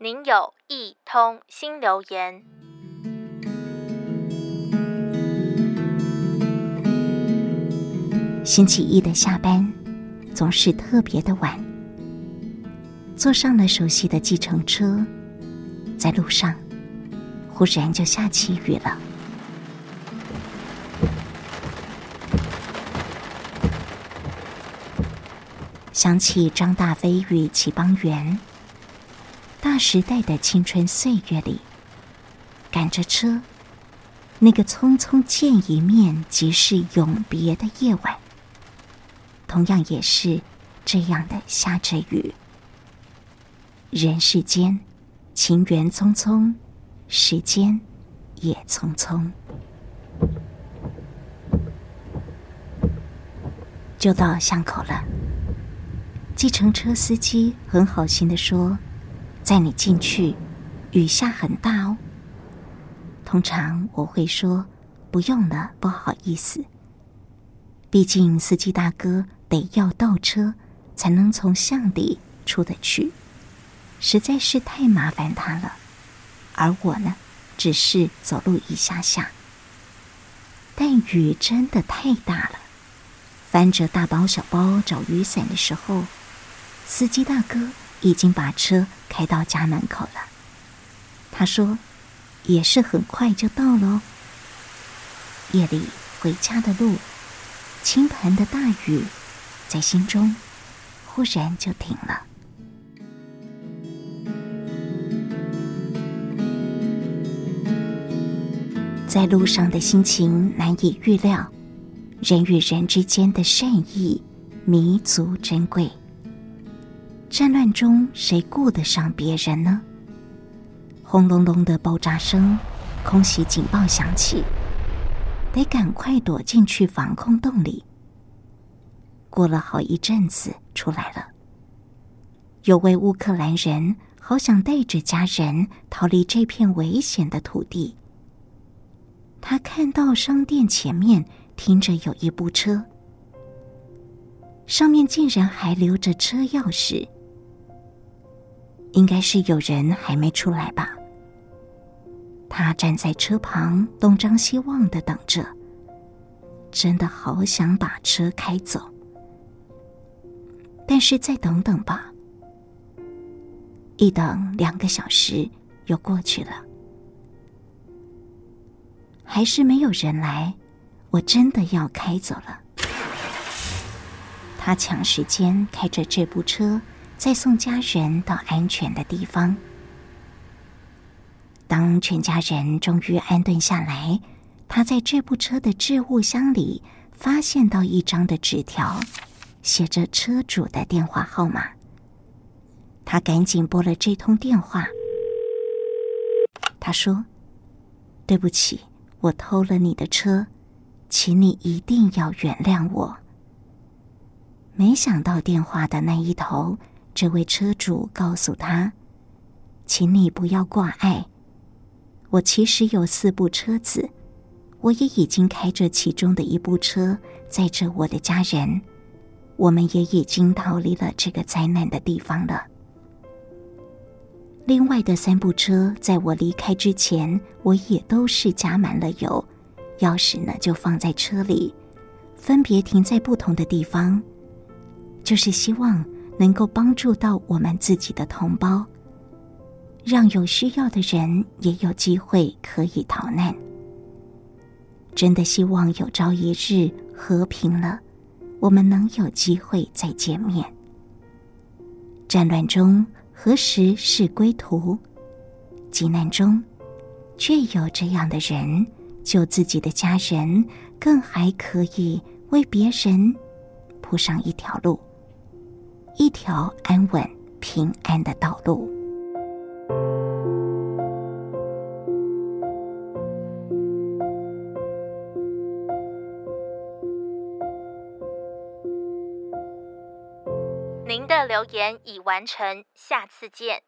您有一通新留言。星期一的下班总是特别的晚，坐上了熟悉的计程车，在路上忽然就下起雨了。想起张大飞与齐邦媛，大时代的青春岁月里，赶着车，那个匆匆见一面即是永别的夜晚，同样也是这样的下着雨。人世间，情缘匆匆，时间也匆匆，就到巷口了。计程车司机很好心的说：“载你进去，雨下很大哦。”通常我会说：“不用了，不好意思。”毕竟司机大哥得要倒车才能从巷里出得去，实在是太麻烦他了。而我呢，只是走路一下下。但雨真的太大了，翻着大包小包找雨伞的时候。司机大哥已经把车开到家门口了。他说：“也是很快就到喽。”夜里回家的路，倾盆的大雨在心中忽然就停了。在路上的心情难以预料，人与人之间的善意弥足珍贵。战乱中，谁顾得上别人呢？轰隆隆的爆炸声，空袭警报响起，得赶快躲进去防空洞里。过了好一阵子，出来了。有位乌克兰人好想带着家人逃离这片危险的土地。他看到商店前面停着有一部车，上面竟然还留着车钥匙。应该是有人还没出来吧。他站在车旁，东张西望的等着，真的好想把车开走。但是再等等吧。一等两个小时又过去了，还是没有人来。我真的要开走了。他抢时间开着这部车。再送家人到安全的地方。当全家人终于安顿下来，他在这部车的置物箱里发现到一张的纸条，写着车主的电话号码。他赶紧拨了这通电话。他说：“对不起，我偷了你的车，请你一定要原谅我。”没想到电话的那一头。这位车主告诉他：“请你不要挂碍，我其实有四部车子，我也已经开着其中的一部车载着我的家人，我们也已经逃离了这个灾难的地方了。另外的三部车，在我离开之前，我也都是加满了油，钥匙呢就放在车里，分别停在不同的地方，就是希望。”能够帮助到我们自己的同胞，让有需要的人也有机会可以逃难。真的希望有朝一日和平了，我们能有机会再见面。战乱中何时是归途？急难中却有这样的人救自己的家人，更还可以为别人铺上一条路。一条安稳平安的道路。您的留言已完成，下次见。